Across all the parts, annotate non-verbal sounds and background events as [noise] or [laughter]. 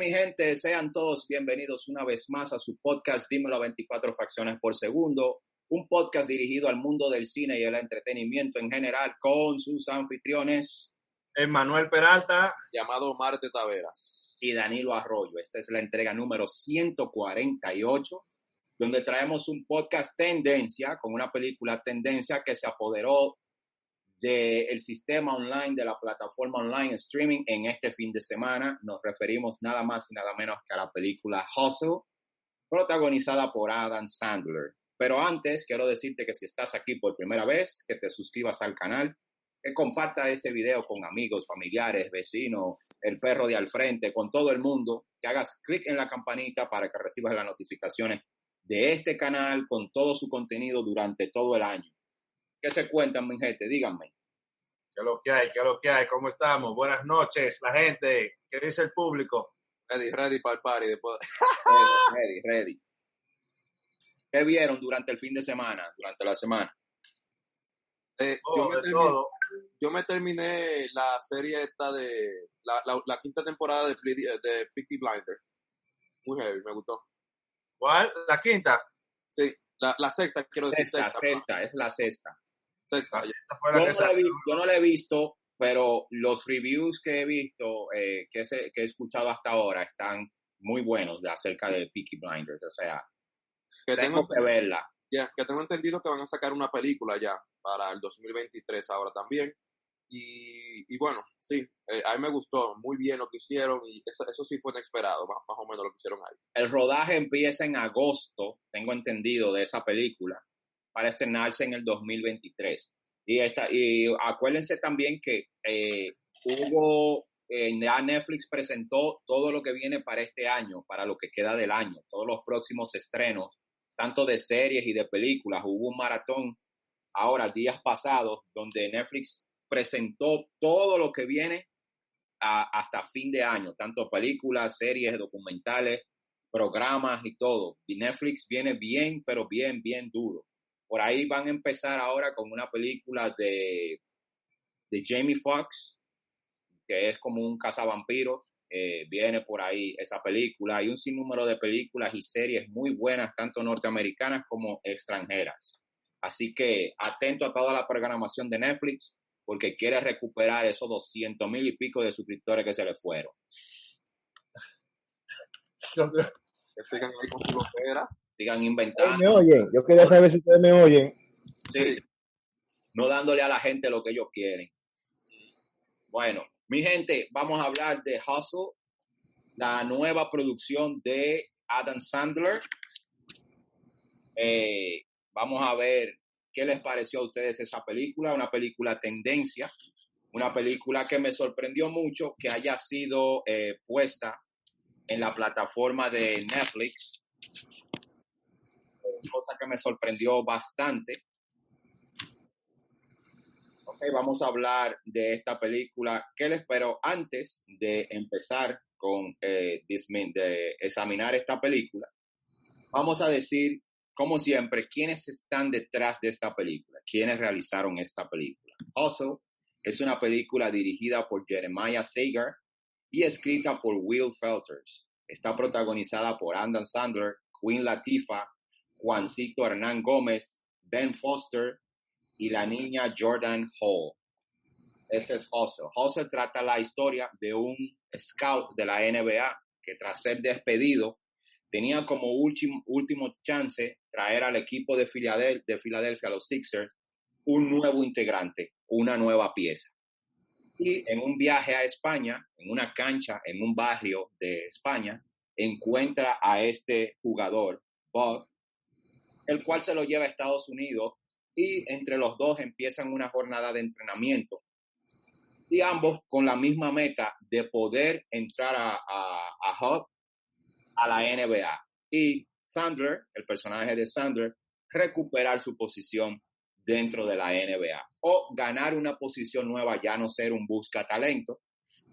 Mi gente, sean todos bienvenidos una vez más a su podcast Dímelo a 24 fracciones por segundo, un podcast dirigido al mundo del cine y el entretenimiento en general con sus anfitriones. Emmanuel Peralta. Llamado Marte Taveras. Y Danilo Arroyo. Esta es la entrega número 148, donde traemos un podcast tendencia con una película tendencia que se apoderó del sistema online, de la plataforma online streaming en este fin de semana. Nos referimos nada más y nada menos que a la película Hustle, protagonizada por Adam Sandler. Pero antes, quiero decirte que si estás aquí por primera vez, que te suscribas al canal, que comparta este video con amigos, familiares, vecinos, el perro de al frente, con todo el mundo, que hagas clic en la campanita para que recibas las notificaciones de este canal con todo su contenido durante todo el año. ¿Qué se cuentan, mi gente? Díganme. ¿Qué es lo que hay? ¿Qué es lo que hay? ¿Cómo estamos? Buenas noches, la gente. ¿Qué dice el público? Ready, ready para el party. Después... [laughs] ready, ready. ¿Qué vieron durante el fin de semana, durante la semana? Eh, yo, me terminé, yo, me terminé, la serie esta de la, la, quinta temporada de, de Peaky Blinder. Muy heavy, me gustó. ¿Cuál? ¿La quinta? Sí, la, la sexta, quiero decir sexta. Sexta, es la sexta. Sexta. yo, no la he visto, pero los reviews que he visto, eh, que, que he escuchado hasta ahora, están muy buenos de acerca de Peaky Blinders. O sea, que tengo, que verla. Ya, que tengo entendido que van a sacar una película ya para el 2023 ahora también. Y, y bueno, sí, eh, a mí me gustó muy bien lo que hicieron y eso, eso sí fue inesperado, más, más, o menos lo que hicieron ahí. El rodaje empieza en agosto, tengo entendido, de esa película, para estrenarse en el 2023. Y, esta, y acuérdense también que eh, hubo, eh, ya Netflix presentó todo lo que viene para este año, para lo que queda del año, todos los próximos estrenos, tanto de series y de películas. Hubo un maratón ahora, días pasados, donde Netflix presentó todo lo que viene hasta fin de año, tanto películas, series, documentales, programas y todo. Y Netflix viene bien, pero bien, bien duro. Por ahí van a empezar ahora con una película de, de Jamie Foxx, que es como un cazavampiro. Eh, viene por ahí esa película. Hay un sinnúmero de películas y series muy buenas, tanto norteamericanas como extranjeras. Así que atento a toda la programación de Netflix porque quiere recuperar esos 200 mil y pico de suscriptores que se le fueron. [laughs] Que sigan ahí con su Sigan inventando. ¿Me oyen? Yo quería saber si ustedes me oyen. Sí. No dándole a la gente lo que ellos quieren. Bueno, mi gente, vamos a hablar de Hustle, la nueva producción de Adam Sandler. Eh, vamos a ver ¿Qué les pareció a ustedes esa película? Una película tendencia, una película que me sorprendió mucho que haya sido eh, puesta en la plataforma de Netflix, cosa que me sorprendió bastante. Ok, vamos a hablar de esta película. ¿Qué les espero antes de empezar con eh, de examinar esta película? Vamos a decir como siempre, ¿quiénes están detrás de esta película? ¿Quiénes realizaron esta película? Hustle es una película dirigida por Jeremiah Sager y escrita por Will Felters. Está protagonizada por Adam Sandler, Queen Latifah, Juancito Hernán Gómez, Ben Foster y la niña Jordan Hall. Ese es Hustle. Hustle trata la historia de un scout de la NBA que tras ser despedido tenía como último, último chance traer al equipo de Filadelfia, de Filadelfia, los Sixers, un nuevo integrante, una nueva pieza. Y en un viaje a España, en una cancha, en un barrio de España, encuentra a este jugador, Bob, el cual se lo lleva a Estados Unidos y entre los dos empiezan una jornada de entrenamiento. Y ambos con la misma meta de poder entrar a, a, a Hub a la NBA. Y Sandler, el personaje de Sandler, recuperar su posición dentro de la NBA o ganar una posición nueva, ya no ser un busca talento,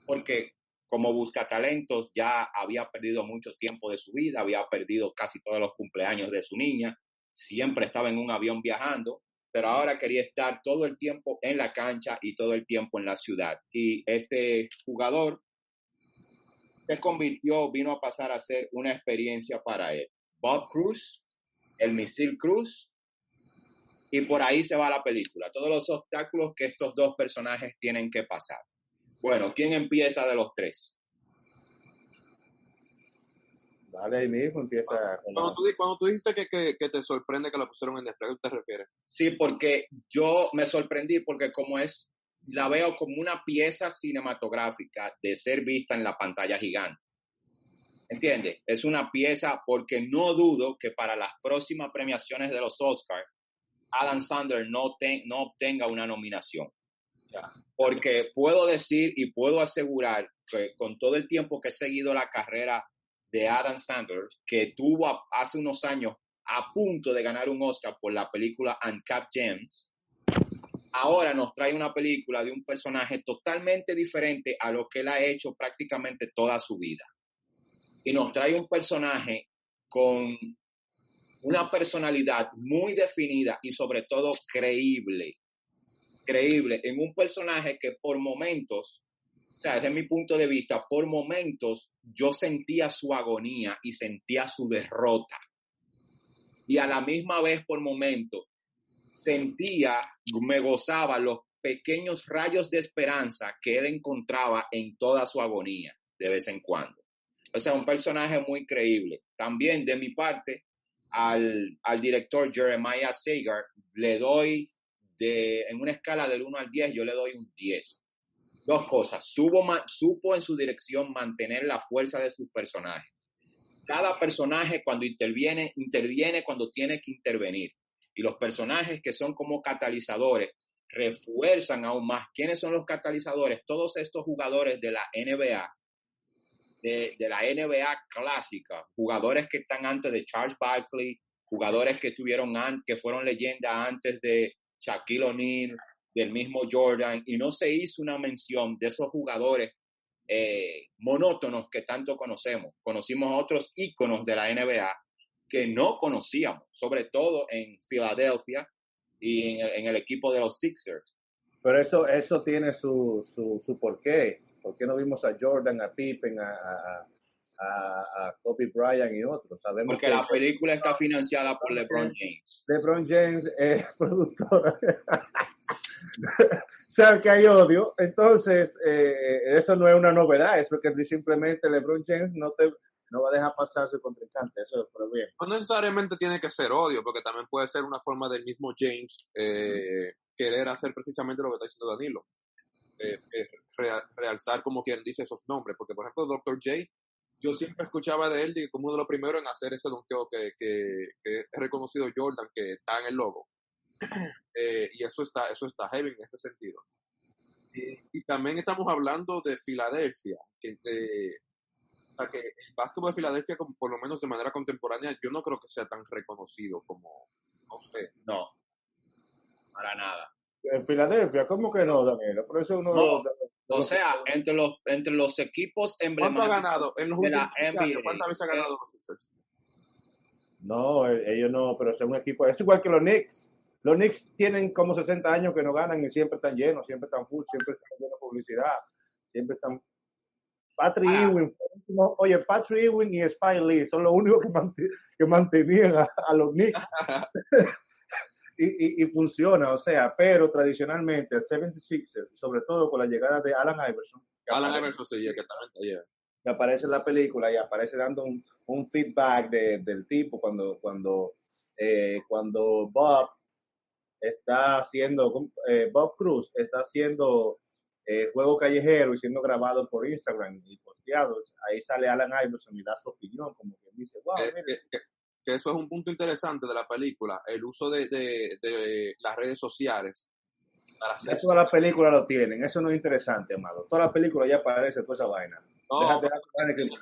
porque como busca talentos ya había perdido mucho tiempo de su vida, había perdido casi todos los cumpleaños de su niña, siempre estaba en un avión viajando, pero ahora quería estar todo el tiempo en la cancha y todo el tiempo en la ciudad. Y este jugador se convirtió, vino a pasar a ser una experiencia para él. Bob Cruz, el misil Cruz, y por ahí se va la película. Todos los obstáculos que estos dos personajes tienen que pasar. Bueno, ¿quién empieza de los tres? Dale ahí mismo, empieza. Cuando tú, cuando tú dijiste que, que, que, te sorprende que lo pusieron en Netflix, ¿a qué te refieres? Sí, porque yo me sorprendí porque como es, la veo como una pieza cinematográfica de ser vista en la pantalla gigante. ¿Entiendes? Es una pieza porque no dudo que para las próximas premiaciones de los Oscars, Adam Sandler no, no obtenga una nominación. Porque puedo decir y puedo asegurar que con todo el tiempo que he seguido la carrera de Adam Sandler, que tuvo hace unos años a punto de ganar un Oscar por la película Uncapped Gems, ahora nos trae una película de un personaje totalmente diferente a lo que él ha hecho prácticamente toda su vida. Y nos trae un personaje con una personalidad muy definida y sobre todo creíble. Creíble en un personaje que por momentos o sea, desde mi punto de vista, por momentos yo sentía su agonía y sentía su derrota. Y a la misma vez, por momentos, sentía, me gozaba los pequeños rayos de esperanza que él encontraba en toda su agonía, de vez en cuando. O sea, un personaje muy creíble. También de mi parte, al, al director Jeremiah Sagar, le doy de, en una escala del 1 al 10, yo le doy un 10 dos cosas. Supo, supo en su dirección mantener la fuerza de sus personajes. Cada personaje cuando interviene, interviene cuando tiene que intervenir. Y los personajes que son como catalizadores refuerzan aún más. ¿Quiénes son los catalizadores? Todos estos jugadores de la NBA, de, de la NBA clásica, jugadores que están antes de Charles Barkley, jugadores que tuvieron que fueron leyenda antes de Shaquille O'Neal, del mismo Jordan, y no se hizo una mención de esos jugadores eh, monótonos que tanto conocemos. Conocimos otros íconos de la NBA que no conocíamos, sobre todo en Filadelfia y en el, equipo de los Sixers. Pero eso, eso tiene su, su, su porqué. ¿Por qué no vimos a Jordan, a Pippen, a, a, a, Kobe Bryant y otros? Sabemos Porque la película está financiada por LeBron James. LeBron James es [laughs] productor. [laughs] o sea, que hay odio. Entonces, eh, eso no es una novedad, eso es que simplemente LeBron James no te no va a dejar pasar su contrincante, eso es por bien. No necesariamente tiene que ser odio, porque también puede ser una forma del mismo James eh, querer hacer precisamente lo que está diciendo Danilo. Eh, realzar como quien dice esos nombres, porque por ejemplo Dr. J, yo siempre escuchaba de él como uno de los primeros en hacer ese donkeo que, que, que es reconocido Jordan, que está en el logo. Eh, y eso está, eso está heavy en ese sentido. Y, también estamos hablando de Filadelfia, que, o sea, que el básquetbol de Filadelfia, como, por lo menos de manera contemporánea, yo no creo que sea tan reconocido como, no sé. No, para nada. En Filadelfia, ¿cómo que no, Daniel? Por eso uno o sea, entre los, entre los equipos emblemáticos. ¿Cuánto ha ganado en los últimos años? ¿Cuántas veces ha ganado los Sixers? No, ellos no, pero es un equipo, es igual que los Knicks. Los Knicks tienen como 60 años que no ganan y siempre están llenos, siempre están full, siempre están llenos de publicidad, siempre están... Patrick ah. Ewing, oye, Patrick Ewing y Spike Lee son los únicos que, mantenían a, los Knicks. [laughs] y, funciona, o sea, pero tradicionalmente el 76 sobre todo con la llegada de Alan Iverson. Alan Iverson sí, que también Que aparece en la película y aparece dando un, feedback del tipo cuando, cuando, eh, cuando Bob está haciendo, eh, Bob Cruz está haciendo eh, juego callejero y siendo grabado por Instagram y posteado. Ahí sale Alan Iverson y da su opinión, como que dice, wow, eh, que, eso es un punto interesante de la película, el uso de, de, las redes sociales. Para toda la película lo tienen, eso no es interesante, amado. Toda la película ya aparece toda esa vaina. No,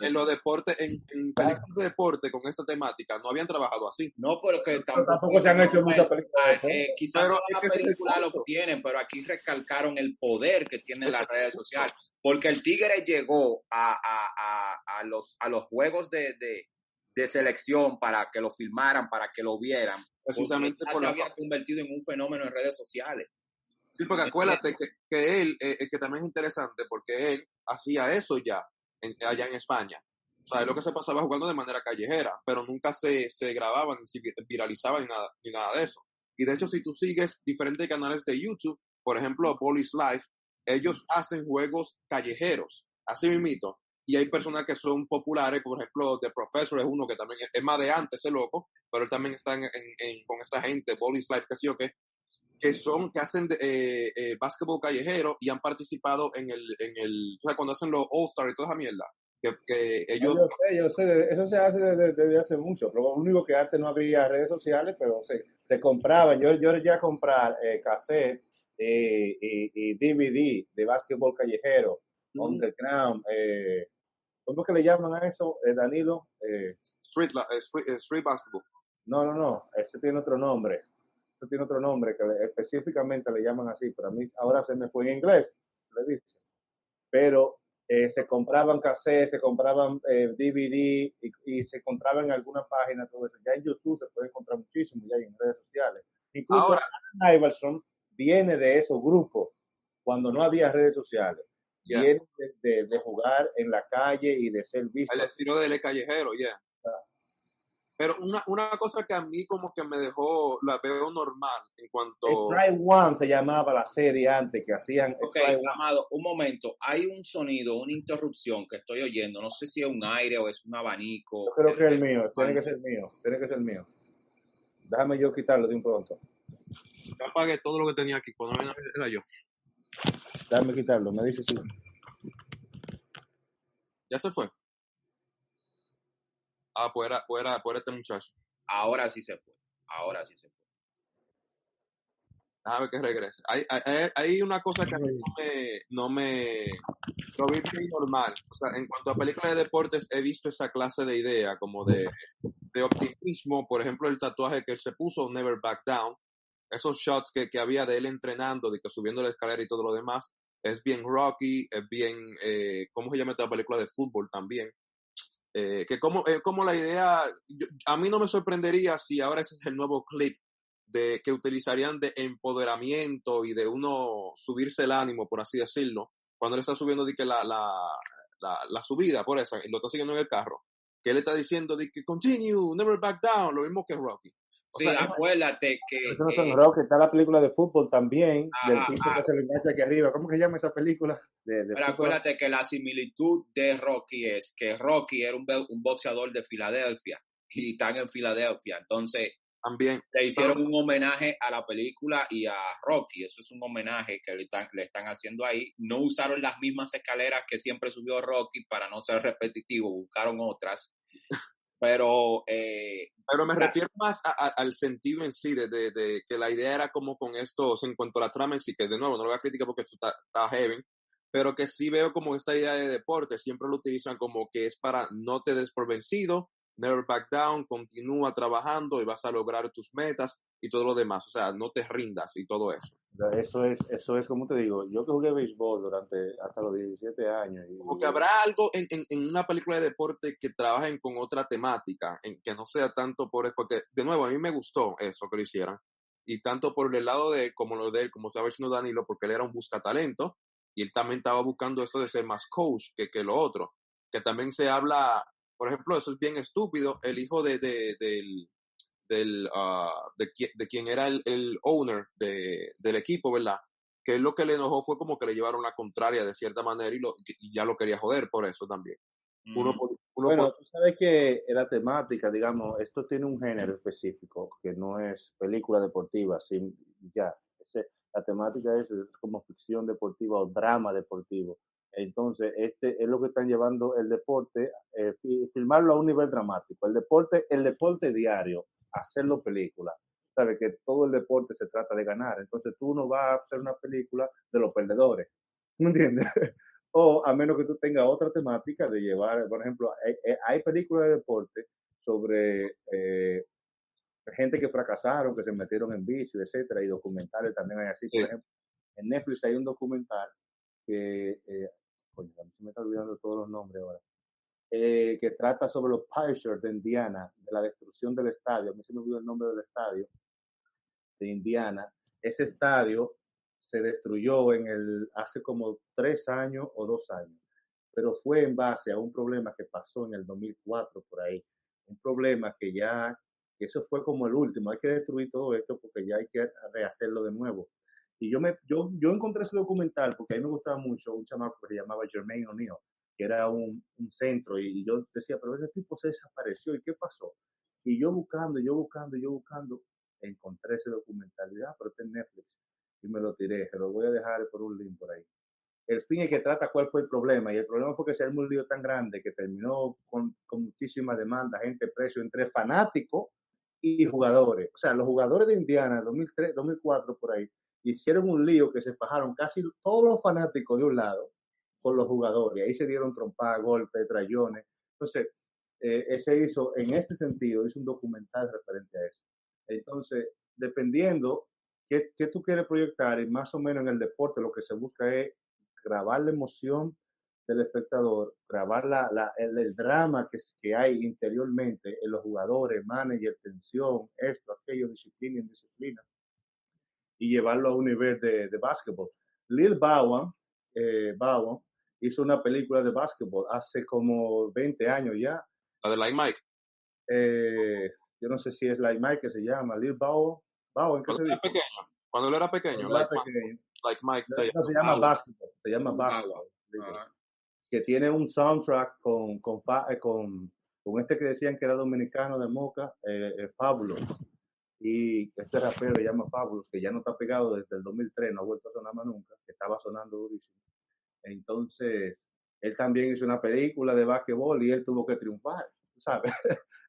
en, los deportes, en, películas de deporte con esa temática no habían trabajado así. No, pero que tampoco, se han hecho muchas películas. Eh, quizás pero las películas lo tienen, pero aquí recalcaron el poder que tienen las redes sociales. Porque el Tigre llegó a, a, a, a los, a los juegos de, de, de, selección para que lo filmaran, para que lo vieran. Precisamente por se había convertido en un fenómeno en redes sociales. Sí, porque acuérdate que, que él, eh, que también es interesante, porque él hacía eso ya en- allá en España. O sea, es lo que se pasaba jugando de manera callejera, pero nunca se, se grababan, ni se vi- viralizaban ni nada, ni nada de eso. Y de hecho, si tú sigues diferentes canales de YouTube, por ejemplo, Police Life, ellos hacen juegos callejeros, así mismito. Y hay personas que son populares, por ejemplo, The Professor es uno que también es, más de antes, ese loco, pero él también está en, en- en- con esta gente, Police Life, que sí o qué, que son, que hacen eh, eh, básquetbol callejero y han participado en el, en el, o sea, cuando hacen los All-Star y toda esa mierda, que, que ellos, Yo sé, yo sé, eso se hace desde, desde hace mucho, pero lo único que antes no había redes sociales, pero se, se compraban, yo, yo llegué a comprar eh, cassette eh, y, y DVD de básquetbol callejero, Mm. underground, eh, ¿cómo es que le llaman a eso, eh, Danilo? Eh, street, la- street, street basketball. no, no, no, este tiene otro nombre, este tiene otro nombre que le- específicamente le llaman así, pero a mí ahora se me fue en inglés, le dice. Pero eh, se compraban cassettes, se compraban eh, DVD y, y se compraban en alguna página, todo eso. Ya en YouTube se puede encontrar muchísimo, ya en redes sociales. Incluso Ahora- Allen Iverson viene de esos grupos cuando no había redes sociales. Yeah. Viene de, de- de jugar en la calle y de ser visto. El estilo del callejero, yeah. Pero una, una cosa que a mí como que me dejó, la veo normal en cuanto... Strike One se llamaba la serie antes que hacían Ok. Amado, un momento. Hay un sonido, una interrupción que estoy oyendo. No sé si es un aire o es un abanico. Yo creo que es el mío, tiene que ser mío, tiene que ser mío. Déjame yo quitarlo de un pronto. Yo apagué todo lo que tenía aquí, cuando era era yo. Déjame quitarlo, me dice sí. Ya se fue. Ah, pues era, pues era, pues era este muchacho. Ahora sí se fue. Ahora sí se fue. Déjame que regrese. Hay, hay, hay- una cosa que a mí no me, no me, lo vi bien normal. O sea, en cuanto a películas de deportes, he visto esa clase de idea, como de, de optimismo. Por ejemplo, el tatuaje que él se puso, Never Back Down. Esos shots que, que había de él entrenando, de que subiendo la escalera y todo lo demás. Es bien Rocky, es bien, eh, ¿cómo se llama esta película de fútbol también? Eh, que como, eh, como la idea, yo- a mí no me sorprendería si ahora ese es el nuevo clip de que utilizarían de empoderamiento y de uno subirse el ánimo, por así decirlo, cuando él está subiendo de que la, la, la, la subida por esa, y lo está siguiendo en el carro, que él está diciendo de que continue, never back down, lo mismo que Rocky. O Sí, sea, acuérdate que Eso no son eh, rock, está la película de fútbol también, del Ajá, tipo que se le engancha aquí arriba. ¿Cómo que se llama esa película? De, de pero fútbol? acuérdate que la similitud de Rocky es que Rocky era un, boxeador de Filadelfia y están en Filadelfia. Entonces también, le hicieron un homenaje a la película y a Rocky. Eso es un homenaje que le están, le están haciendo ahí. No usaron las mismas escaleras que siempre subió Rocky para no ser repetitivo, buscaron otras. Pero eh, pero me Claro. refiero más a- a- al sentido en sí, de, de, de que la idea era como con estos, en cuanto a la trama en sí, que de nuevo no lo voy a criticar porque esto está, está heavy, pero que sí veo como esta idea de deporte, siempre lo utilizan como que es para no te des por vencido, never back down, continúa trabajando y vas a lograr tus metas y todo lo demás, o sea, no te rindas y todo eso. Eso es, eso es como te digo, yo que jugué béisbol durante hasta los 17 años. Y, Como que habrá algo en, en, en una película de deporte que trabajen con otra temática, en que no sea tanto por, porque de nuevo, a mí me gustó eso que lo hicieran, y tanto por el lado de, como lo de él, como estaba diciendo Danilo, porque él era un buscatalento, y él también estaba buscando esto de ser más coach que, que lo otro, que también se habla, por ejemplo, eso es bien estúpido, el hijo de, de, del, del, ah, de, qui- de quien era el, el owner de, del equipo, ¿verdad? Que él lo que le enojó fue como que le llevaron la contraria de cierta manera y, lo, y ya lo quería joder por eso también. Uno, mm, uno Bueno, tú sabes que la temática, digamos, esto tiene un género específico que no es película deportiva, sin, ya. Ese- la temática es, es como ficción deportiva o drama deportivo. Entonces, este es lo que están llevando el deporte, eh, fi- filmarlo a un nivel dramático. El deporte, el deporte diario, hacerlo película. Sabes que todo el deporte se trata de ganar. Entonces, tú no vas a hacer una película de los perdedores. ¿Me entiendes? [laughs] O a menos que tú tengas otra temática de llevar, por ejemplo, hay, hay- hay películas de deporte sobre eh, gente que fracasaron, que se metieron en vicio, etcétera, y documentales también hay así. Por Sí. ejemplo, en Netflix hay un documental que, eh, coño, a mí se me está olvidando todos los nombres ahora, eh, que trata sobre los Pacers de Indiana, de la destrucción del estadio. A mí se me olvidó el nombre del estadio de Indiana. Ese estadio se destruyó en el hace como tres años o dos años. pero fue en base a un problema que pasó en el 2004 por ahí. Un problema que ya, que eso fue como el último, hay que destruir todo esto porque ya hay que rehacerlo de nuevo. Y yo, me, yo, yo encontré ese documental porque a mí me gustaba mucho un chamaco que se llamaba Jermaine O'Neill, que era un, un centro, y yo decía, pero ese tipo se desapareció, ¿y qué pasó? Y yo buscando, yo buscando, yo buscando, encontré ese documental, y ah, pero está en Netflix, y me lo tiré, se lo voy a dejar por un link por ahí. El fin es que trata cuál fue el problema, y el problema fue que se armó un lío tan grande que terminó con, con muchísima demanda, gente preso entre fanáticos y jugadores. O sea, los jugadores de Indiana, 2003, 2004 por ahí, hicieron un lío que se fajaron casi todos los fanáticos de un lado con los jugadores. Ahí se dieron trompadas, golpes, trayones. Entonces, eh, ese hizo, en este sentido, hizo un documental referente a eso. Entonces, dependiendo qué, qué tú quieres proyectar, y más o menos en el deporte lo que se busca es grabar la emoción del espectador, grabar la, la, el, el, drama que, que hay interiormente en los jugadores, manager, tensión, esto, aquello, disciplina, indisciplina, y llevarlo a un nivel de, de básquetbol. Lil Bowen, eh, Bowen hizo una película de básquetbol hace como 20 años ya. La de Like Mike. Eh, yo no sé si es Like Mike que se llama, Lil Bowen. Bowen ¿qué Cuando se era dice? pequeño. Cuando él era pequeño. Cuando era Like, Mike, pequeño. like Mike se no, se llama básquetbol, se llama. Ajá. que tiene un soundtrack con, con, eh, con, con este que decían que era dominicano de Moca, eh, eh, Fabulous. Y este rapero se llama Fabulous, que ya no está pegado desde el 2003, no ha vuelto a sonar más nunca, que estaba sonando durísimo. Entonces, él también hizo una película de básquetbol y él tuvo que triunfar, ¿sabes?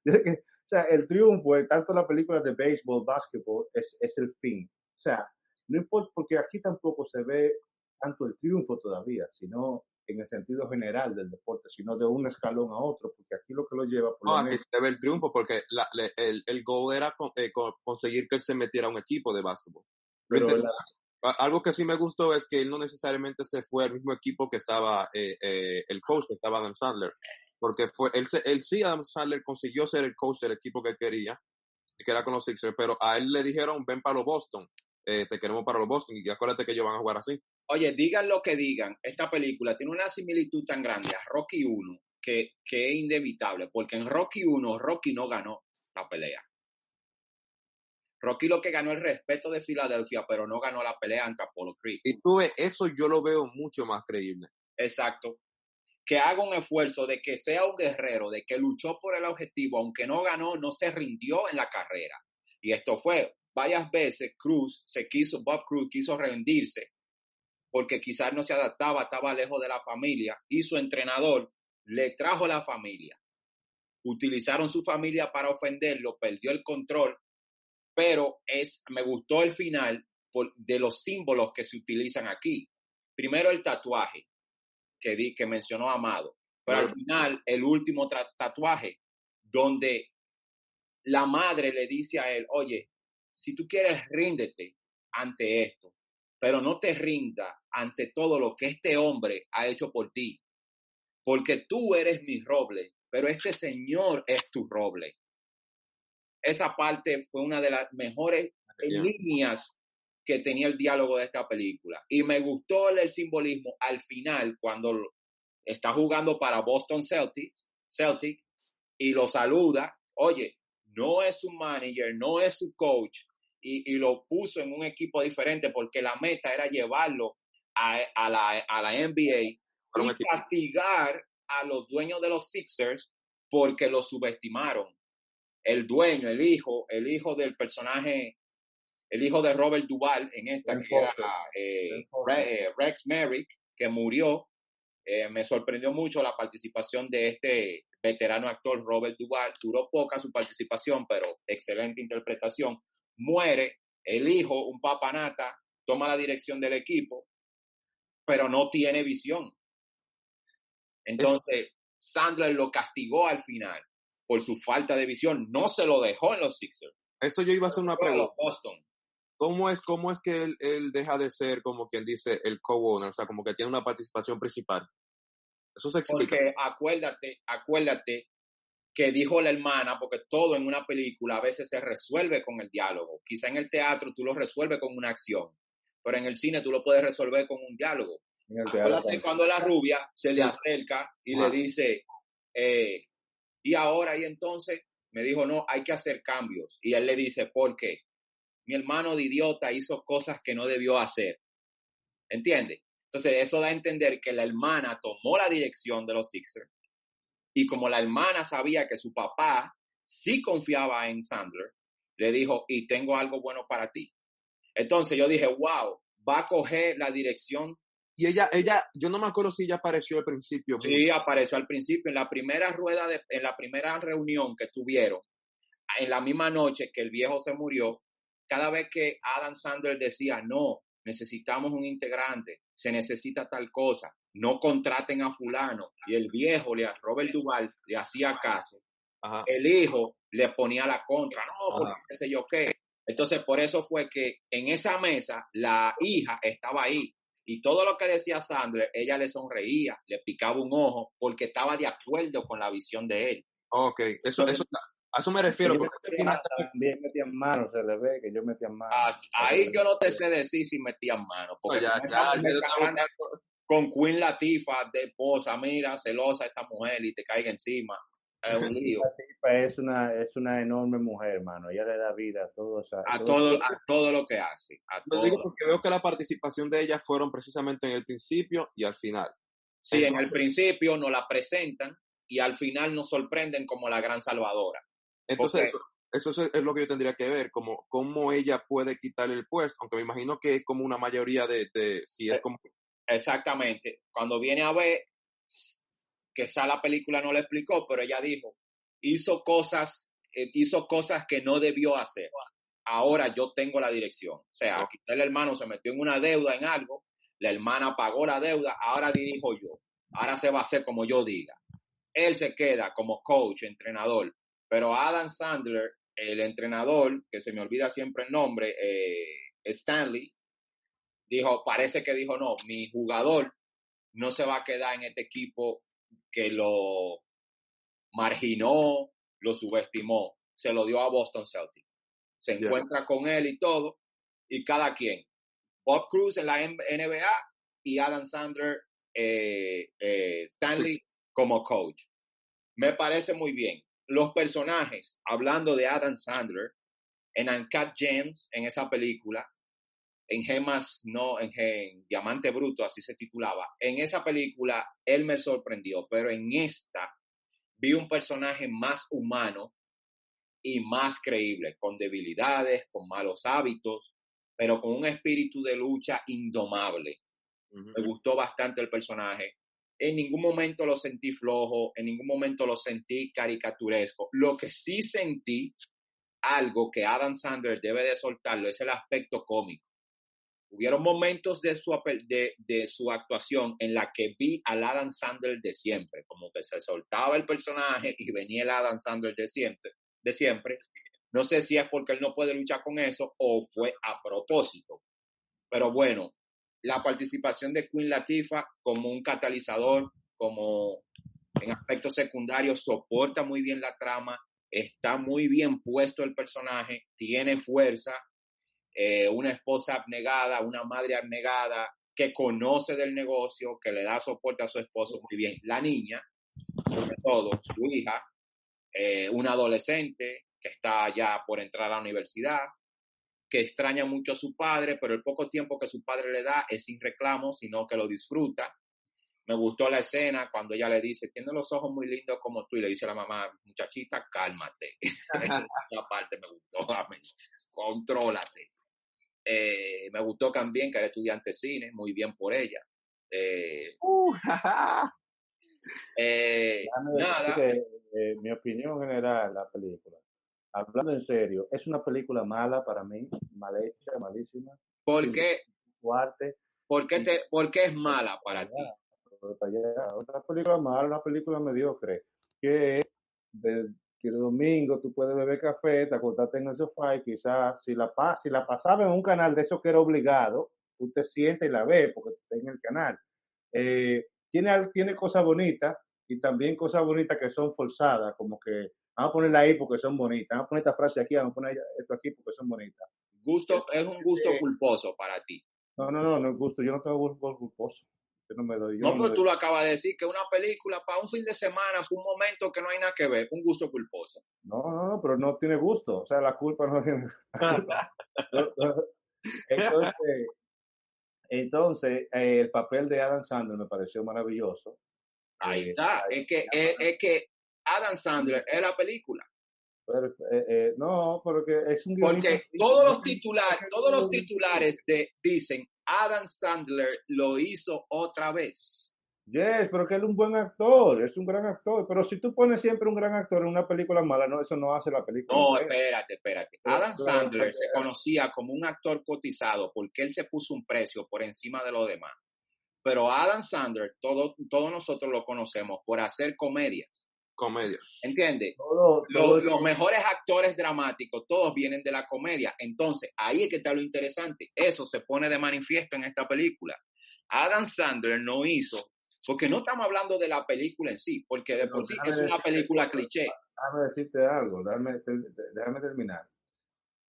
[laughs] O sea, el triunfo, tanto la película de béisbol, básquetbol, es, es el fin. O sea, no importa, porque aquí tampoco se ve tanto el triunfo todavía, sino en el sentido general del deporte, sino de un escalón a otro, porque aquí lo que lo lleva por No, aquí se ve el triunfo porque la- le- el, el goal era con- eh, con- conseguir que él se metiera a un equipo de básquetbol. Pero la- algo que sí me gustó es que él no necesariamente se fue al mismo equipo que estaba eh, eh, el coach, que estaba Adam Sandler. Porque fue, él, él sí, Adam Sandler consiguió ser el coach del equipo que quería, que era con los Sixers, pero a él le dijeron, ven para los Boston, eh, te queremos para los Boston, y acuérdate que ellos van a jugar así. Oye, digan lo que digan, esta película tiene una similitud tan grande a Rocky 1 que, que es inevitable, porque en Rocky 1 Rocky no ganó la pelea. Rocky lo que ganó el respeto de Filadelfia, pero no ganó la pelea ante Apollo Creed. Y tú ves, eso yo lo veo mucho más creíble. Exacto. Que haga un esfuerzo de que sea un guerrero, de que luchó por el objetivo, aunque no ganó, no se rindió en la carrera. Y esto fue varias veces Cruz se quiso, Bob Cruz quiso rendirse porque quizás no se adaptaba, estaba lejos de la familia y su entrenador le trajo la familia. Utilizaron su familia para ofenderlo, perdió el control, pero es, me gustó el final por- de los símbolos que se utilizan aquí. Primero el tatuaje que, di, que mencionó Amado, pero al final el último tatuaje donde la madre le dice a él, oye, si tú quieres, ríndete ante esto, pero no te rinda ante todo lo que este hombre ha hecho por ti, porque tú eres mi roble, pero este señor es tu roble. Esa parte fue una de las mejores Yeah. líneas que tenía el diálogo de esta película. Y me gustó el, el simbolismo al final, cuando lo- está jugando para Boston Celtics, Celtic, y lo saluda, oye, no es su manager, no es su coach, y, y lo puso en un equipo diferente porque la meta era llevarlo a, a la, a la NBA y castigar a los dueños de los Sixers porque lo subestimaron. El dueño, el hijo, el hijo del personaje, el hijo de Robert Duvall en esta, que era eh. Re- eh, Rex Merrick, que murió. Eh, me sorprendió mucho la participación de este veterano actor Robert Duvall. Duró poca su participación, pero excelente interpretación. Muere el hijo, un papanata, toma la dirección del equipo, pero no tiene visión. Entonces, Sandler lo castigó al final por su falta de visión. No se lo dejó en los Sixers. Eso yo iba a hacer una pregunta. Boston. ¿Cómo es, cómo es que él, él deja de ser, como quien dice, el co-owner? O sea, como que tiene una participación principal. Eso se explica. Porque acuérdate, acuérdate que dijo la hermana, porque todo en una película a veces se resuelve con el diálogo. Quizá en el teatro tú lo resuelves con una acción, pero en el cine tú lo puedes resolver con un diálogo. En el teatro Acuérdate cuando la rubia se le acerca y Ajá. le dice, eh, y ahora, y entonces me dijo, no, hay que hacer cambios. Y él le dice, ¿por qué? Mi hermano de idiota hizo cosas que no debió hacer. ¿Entiendes? Entonces, eso da a entender que la hermana tomó la dirección de los Sixers y como la hermana sabía que su papá sí confiaba en Sandler, le dijo, y tengo algo bueno para ti. Entonces yo dije, wow, va a coger la dirección Y ella, ella, yo no me acuerdo si ella apareció al principio. Sí, apareció al principio, en la primera rueda, de, en la primera reunión que tuvieron, en la misma noche que el viejo se murió, cada vez que Adam Sandler decía, no, necesitamos un integrante, se necesita tal cosa, no contraten a fulano, y el viejo, le, Robert Duval, le hacía caso, Ajá. el hijo le ponía la contra, no, porque qué sé yo qué. Entonces, por eso fue que en esa mesa la hija estaba ahí. Y todo lo que decía Sandler, ella le sonreía, le picaba un ojo, porque estaba de acuerdo con la visión de él. Ok, eso, eso, a eso me refiero. Yo Porque metía- también metían mano, se le ve que yo metía mano. Ah, Ahí yo no te sé decir si metían mano, porque ya, con ya, ya Queen Latifah de esposa, mira, celosa esa mujer y te caiga encima. Es un [laughs] lío. Es una, es una enorme mujer, hermano. Ella le da vida a todos. A todo, a todo lo que hace. A Lo todo. digo porque veo que la participación de ella fueron precisamente en el principio y al final. Sí, en el principio nos la presentan y al final nos sorprenden como la gran salvadora. Entonces, eso, eso es, lo que yo tendría que ver, como cómo ella puede quitarle el puesto, aunque me imagino que es como una mayoría de, de si es Eh, como, Exactamente. Cuando viene a ver, que esa la película no le explicó, pero ella dijo, hizo cosas, eh, hizo cosas que no debió hacer. Ahora yo tengo la dirección. O sea, Ok. quizá el hermano se metió en una deuda en algo, la hermana pagó la deuda, ahora dirijo yo. Ahora se va a hacer como yo diga. Él se queda como coach, entrenador, pero Adam Sandler, el entrenador, que se me olvida siempre el nombre, eh, Stanley, dijo, parece que dijo, no, mi jugador no se va a quedar en este equipo que lo marginó, lo subestimó, se lo dio a Boston Celtics. Se encuentra con él y todo, y cada quien. Bob Cruz en la NBA y Adam Sandler, eh, eh, Stanley como coach. Me parece muy bien. Los personajes, hablando de Adam Sandler, en Uncut Gems, en esa película, en Gemas, no, en, en Diamante Bruto, así se titulaba. En esa película, él me sorprendió, pero en esta vi un personaje más humano y más creíble, con debilidades, con malos hábitos, pero con un espíritu de lucha indomable. Me gustó bastante el personaje. En ningún momento lo sentí flojo, en ningún momento lo sentí caricaturesco. Lo que sí sentí, algo que Adam Sandler debe de soltarlo, es el aspecto cómico. Hubieron momentos de su, de, de su actuación en la que vi al Adam Sandler de siempre, como que se soltaba el personaje y venía el Adam Sandler de siempre. De siempre. No sé si es porque él no puede luchar con eso o fue a propósito. Pero bueno, la participación de Queen Latifah como un catalizador, como en aspectos secundarios, soporta muy bien la trama, está muy bien puesto el personaje, tiene fuerza, eh, una esposa abnegada, una madre abnegada, que conoce del negocio, que le da soporte a su esposo muy bien. La niña, sobre todo, su hija, eh, una adolescente que está ya por entrar a la universidad, que extraña mucho a su padre, pero el poco tiempo que su padre le da es sin reclamo, sino que lo disfruta. Me gustó la escena cuando ella le dice, tiene los ojos muy lindos como tú, y le dice a la mamá, muchachita, cálmate. [laughs] Esa parte me gustó. Contrólate. Eh, me gustó también que era estudiante de cine, muy bien por ella. Eh, Uh, eh, nada, que, eh, mi opinión general, la película, hablando en serio, es una película mala para mí, mal hecha, malísima, ¿por qué, fuerte. por qué, te, por qué es mala para ti? para allá. Otra película mala, una película mediocre, que es de, que el domingo tú puedes beber café, te acostaste en el sofá y quizás si la, si la pasaba en un canal de eso que era obligado, tú te sientes y la ves porque está en el canal. Eh, tiene, tiene cosas bonitas y también cosas bonitas que son forzadas, como que vamos a ponerla ahí porque son bonitas, vamos a poner esta frase aquí, vamos a poner esto aquí porque son bonitas. Gusto, es un gusto Eh, culposo para ti. No, no, no, no es gusto, yo no tengo gusto culposo. Yo no me doy. Yo No, me pero doy- tú lo acabas de decir, que una película para un fin de semana, para un momento que no hay nada que ver, un gusto culposo. No, no, no, pero no tiene gusto. O sea, la culpa no tiene. [laughs] entonces, entonces eh, el papel de Adam Sandler me pareció maravilloso. Ahí Eh, está. ahí Es que, es, es que Adam Sandler es la película. Pero, eh, eh, no, porque es un Porque todos los titulares, todos los titulares de, dicen Adam Sandler lo hizo otra vez. Yes, pero que él es un buen actor, es un gran actor. Pero si tú pones siempre un gran actor en una película mala, no, eso no hace la película. No, espérate, espérate. Adam Sandler se conocía como un actor cotizado porque él se puso un precio por encima de los demás. Pero Adam Sandler, todo, todos nosotros lo conocemos por hacer comedias. Comedias. ¿Entiendes? Todo- Los, todo- los mejores actores dramáticos, todos vienen de la comedia. Entonces, ahí es que está lo interesante. Eso se pone de manifiesto en esta película. Adam Sandler no hizo, porque no estamos hablando de la película en sí, porque de No, por sí es una película cliché. Déjame decirte algo, déjame, déjame terminar.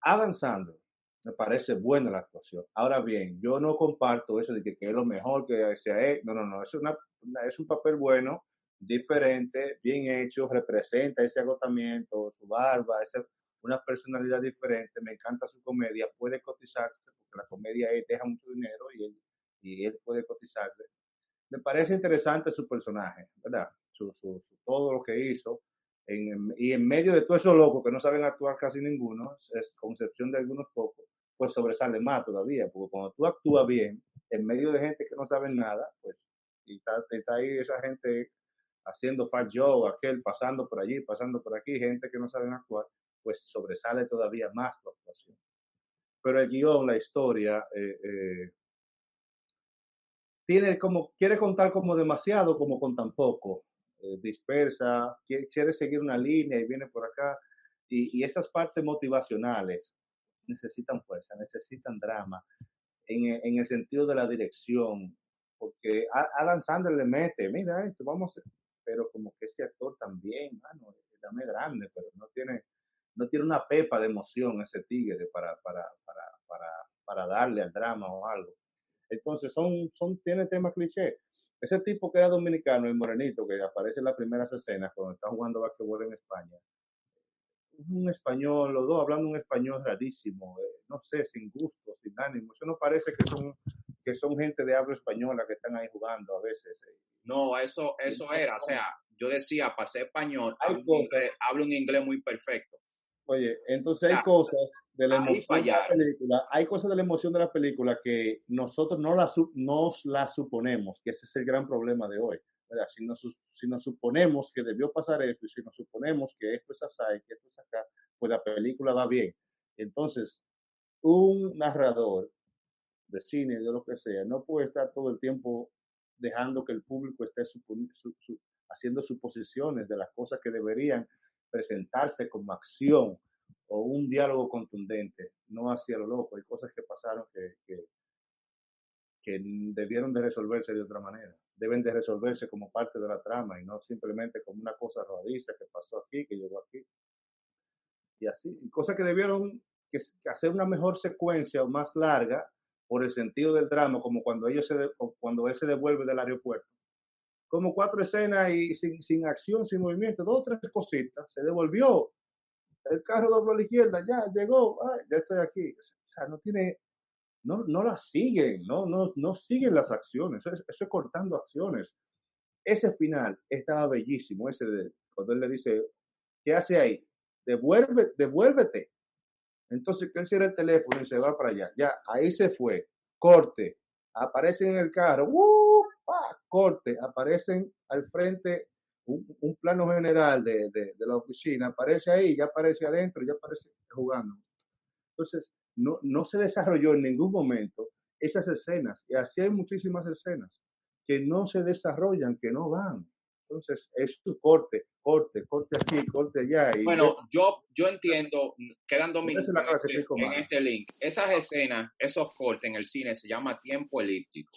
Adam Sandler me parece buena la actuación. Ahora bien, yo no comparto eso de que, que es lo mejor que sea él. No, no, no. Es, una, una- es un papel bueno, diferente, bien hecho, representa ese agotamiento, su barba, esa, una personalidad diferente. Me encanta su comedia. Puede cotizarse, porque la comedia deja mucho dinero y él, y él puede cotizarse. Me parece interesante su personaje, ¿verdad? Su, su, su- todo lo que hizo. Y en medio de todo eso loco que no saben actuar casi ninguno, es, con excepción de algunos pocos, pues sobresale más todavía, porque cuando tú actúas bien, en medio de gente que no sabe nada, pues, y está ahí esa gente haciendo fat Joe, aquel pasando por allí, pasando por aquí, gente que no saben actuar, pues sobresale todavía más tu actuación. Pero el guion, la historia, eh, eh, tiene como, quiere contar como demasiado, como con tan poco. Eh, dispersa, quiere, seguir una línea y viene por acá. Y, esas partes motivacionales necesitan fuerza, necesitan drama, en, en el sentido de la dirección, porque a- Alan Sandler le mete, mira esto, vamos, a- pero como que ese actor también, mano, dame grande, pero no tiene, no tiene una pepa de emoción ese tigre para, para, para, para, para darle al drama o algo. Entonces son, son, tiene temas cliché. Ese tipo que era dominicano, el morenito, que aparece en las primeras escenas cuando está jugando basquetbol en España, es un español, los dos hablando un español rarísimo, eh, no sé, sin gusto, sin ánimo. Eso no parece que son, que son gente de habla española que están ahí jugando a veces. eh. No, eso, eso era. O sea, yo decía, pasé español, hablo inglés, hablo un inglés muy perfecto. Oye, entonces hay Ah, cosas de la emoción de la película, hay cosas de la emoción de la película que nosotros no las su- nos las suponemos, que ese es el gran problema de hoy. ¿verdad? Si nos, si nos suponemos que debió pasar esto y si nos suponemos que esto es así que esto es acá, pues la película va bien. Entonces, un narrador de cine, de lo que sea, no puede estar todo el tiempo dejando que el público esté haciendo suposiciones de las cosas que deberían presentarse como acción o un diálogo contundente, no hacia lo loco. Hay cosas que pasaron que, que, debieron de resolverse de otra manera. Deben de resolverse como parte de la trama y no simplemente como una cosa rodadiza que pasó aquí, que llegó aquí. Y así, cosas que debieron hacer una mejor secuencia o más larga por el sentido del drama, como cuando ellos se de- cuando él se devuelve del aeropuerto. Como cuatro escenas y sin, sin acción, sin movimiento, dos o tres cositas, se devolvió. El carro dobló a la izquierda, ya llegó, ya estoy aquí. O sea, no tiene, no, no las siguen, no, no, no siguen las acciones, eso es, eso es cortando acciones. Ese final estaba bellísimo, ese de cuando él le dice, ¿qué hace ahí? Devuelve, devuélvete. Entonces que él cierra el teléfono y se va para allá. Ya, ahí se fue. Corte. Aparecen en el carro. ¡uh! ¡pa! Corte. Aparecen al frente un, un plano general de, de, de, la oficina. Aparece ahí, ya aparece adentro, ya aparece jugando. Entonces, no, no se desarrolló en ningún momento esas escenas. Y así hay muchísimas escenas que no se desarrollan, que no van. Entonces, es tu corte, corte, corte aquí, corte allá. Y Bueno, yo, yo entiendo, quedan dos minutos en este, en este link. Esas escenas, esos cortes en el cine se llama tiempo elíptico.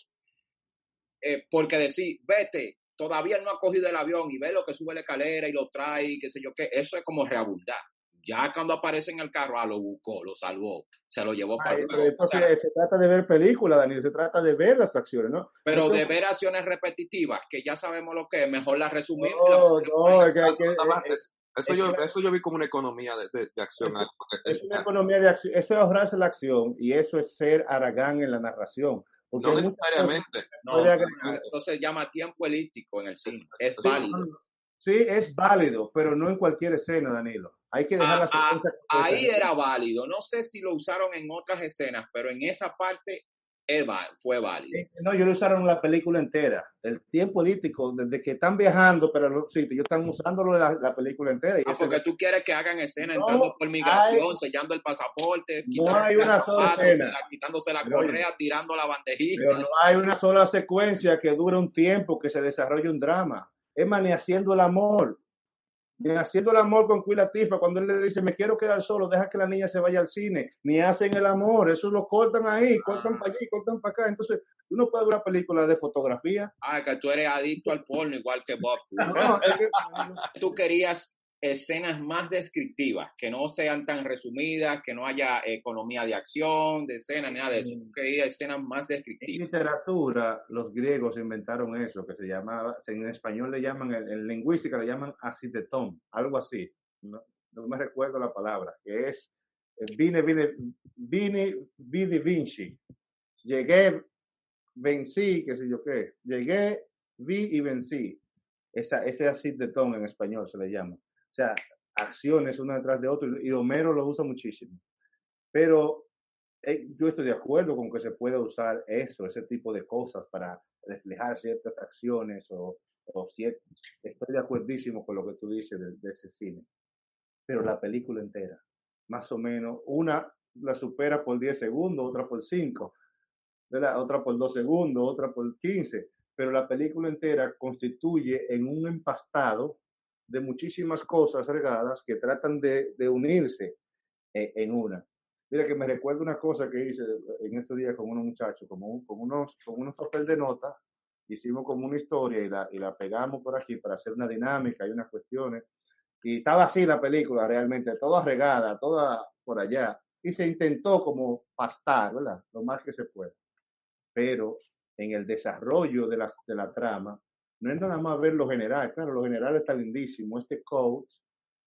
Eh, porque decir, vete, todavía no ha cogido el avión y ve lo que sube la escalera y lo trae, y qué sé yo qué, eso es como reabundar. Ya cuando aparece en el carro, ah, lo buscó, lo salvó, se lo llevó para Ay, el pero juego. O sea, entonces se trata de ver películas, Daniel, se trata de ver las acciones, ¿no? pero de ver acciones repetitivas, que ya sabemos lo que es, mejor las resumimos. y No, no, es que, hay que- Nada más, es- es- eso, es yo, que- eso yo vi como una economía de, de, de acción. Es- porque- es una economía de acción, eso es ahorrarse la acción y eso es ser Aragán en la narración. Porque no necesariamente. No, agregar. eso se llama tiempo elíptico en el cine. Es Sí, válido. Sí, es válido, pero no en cualquier escena, Danilo. Hay que dejar Ah, la ah, secuencia Ahí era válido. No sé si lo usaron en otras escenas, pero en esa parte fue válido. Eh, No, yo lo usaron la película entera. El tiempo político, desde que están viajando, pero los sitios, ellos están usándolo la, la película entera. Y Ah, porque tú quieres que hagan escena No, entrando por migración, hay- sellando el pasaporte, No hay una sola escena. quitándose la Pero correa, tirando la bandejita. pero no hay una sola secuencia que dure un tiempo, que se desarrolle un drama. Es más, ni haciendo el amor. Ni haciendo el amor con Queen Latifah, cuando él le dice, me quiero quedar solo, deja que la niña se vaya al cine. Ni hacen el amor, eso lo cortan ahí, cortan para allí, cortan para acá. Entonces, uno puede ver una película de fotografía. Ah, que tú eres adicto al porno igual que Bob. [laughs] No, es que- Tú querías escenas más descriptivas, que no sean tan resumidas, que no haya economía de acción, de escena, nada de eso. Tú querías escenas más En descriptivas. literatura, los griegos inventaron eso, que se llamaba, en español le llaman, en, en lingüística le llaman acitetón, algo así, no, no me recuerdo la palabra, que es eh, vine, vine, vine, vidi vinci, llegué, vencí, qué sé yo qué, llegué, vi y vencí, Esa, ese acitetón en español se le llama, o sea, acciones una detrás de otra, y Homero lo usa muchísimo, pero eh, yo estoy de acuerdo con que se puede usar eso, ese tipo de cosas para reflejar ciertas acciones o, o estoy de acuerdísimo con lo que tú dices de, de ese cine. Pero la película entera, más o menos, una la supera por 10 segundos, otra por 5, ¿verdad? otra por 2 segundos, otra por 15, pero la película entera constituye en un empastado de muchísimas cosas regadas que tratan de, de unirse eh, en una. Mira que me recuerdo una cosa que hice en estos días con unos muchachos, como un- con unos, con unos papel de nota, hicimos como una historia y la, y la pegamos por aquí para hacer una dinámica y unas cuestiones. Y estaba así la película realmente, toda regada, toda por allá. Y se intentó como pastar, ¿verdad? Lo más que se puede. Pero en el desarrollo de la, de la trama, no es nada más ver lo general. Claro, lo general está lindísimo. Este coach,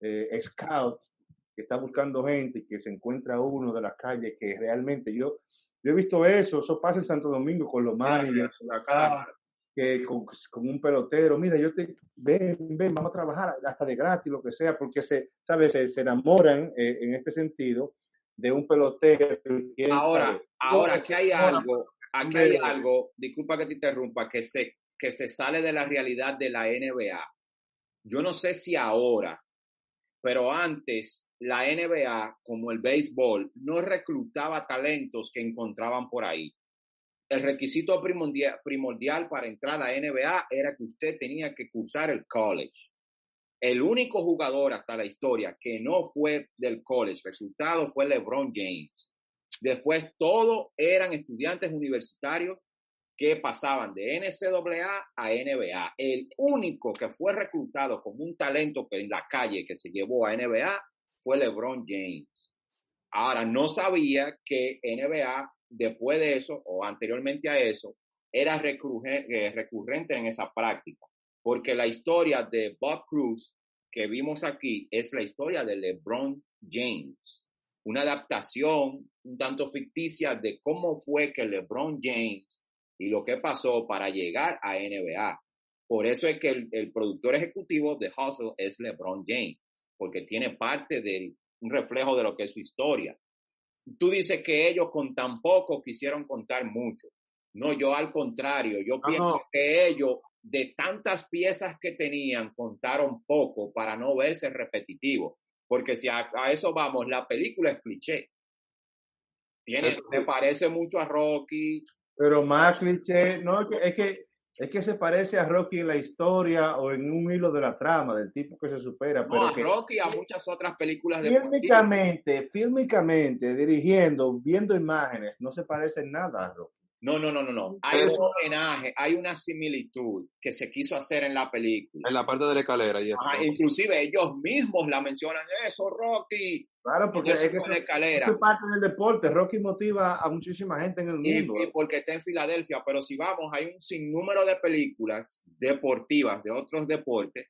eh, scout, que está buscando gente y que se encuentra uno de las calles que realmente yo, yo he visto eso, eso pasa en Santo Domingo con los managers, Acá, que con, con un pelotero, mira, yo te, ven, ven, vamos a trabajar hasta de gratis, lo que sea, porque se, ¿sabes? Se, se enamoran eh, en este sentido de un pelotero. Ahora, ahora aquí hay algo, aquí hay algo, disculpa que te interrumpa, que se, que se sale de la realidad de la NBA. Yo no sé si ahora, pero antes la NBA, como el béisbol, no reclutaba talentos que encontraban por ahí. El requisito primordial, para entrar a la NBA era que usted tenía que cursar el college. El único jugador hasta la historia que no fue del college, resultado fue LeBron James. Después todos eran estudiantes universitarios que pasaban de NCAA a NBA. El único que fue reclutado como un talento en la calle que se llevó a NBA fue LeBron James. Ahora, no sabía que NBA, después de eso o anteriormente a eso, era eh, recurrente en esa práctica, porque la historia de Bob Cruz que vimos aquí es la historia de LeBron James, una adaptación un tanto ficticia de cómo fue que LeBron James y lo que pasó para llegar a NBA. Por eso es que el, el productor ejecutivo de Hustle es LeBron James, porque tiene parte de un reflejo de lo que es su historia. Tú dices que ellos con tan poco quisieron contar mucho. No, yo al contrario, yo pienso que ellos de tantas piezas que tenían contaron poco para no verse repetitivo. Porque si a, a eso vamos, la película es cliché. Tiene, se parece mucho a Rocky, Pero más cliché, no, es que, es que, es que se parece a Rocky en la historia o en un hilo de la trama, del tipo que se supera, no pero a que Rocky, a muchas otras películas deportivas. fílmicamente, fílmicamente, dirigiendo, viendo imágenes, no se parece en nada a Rocky. No, no, no, no, no. Hay un homenaje, hay una similitud que se quiso hacer en la película. En la parte de la escalera y eso. Ajá, inclusive ellos mismos la mencionan eso, Rocky. Claro, porque es que escalera. eso es parte del deporte. Rocky motiva a muchísima gente en el Y, mundo. y porque está en Filadelfia, pero si vamos, hay un sinnúmero de películas deportivas de otros deportes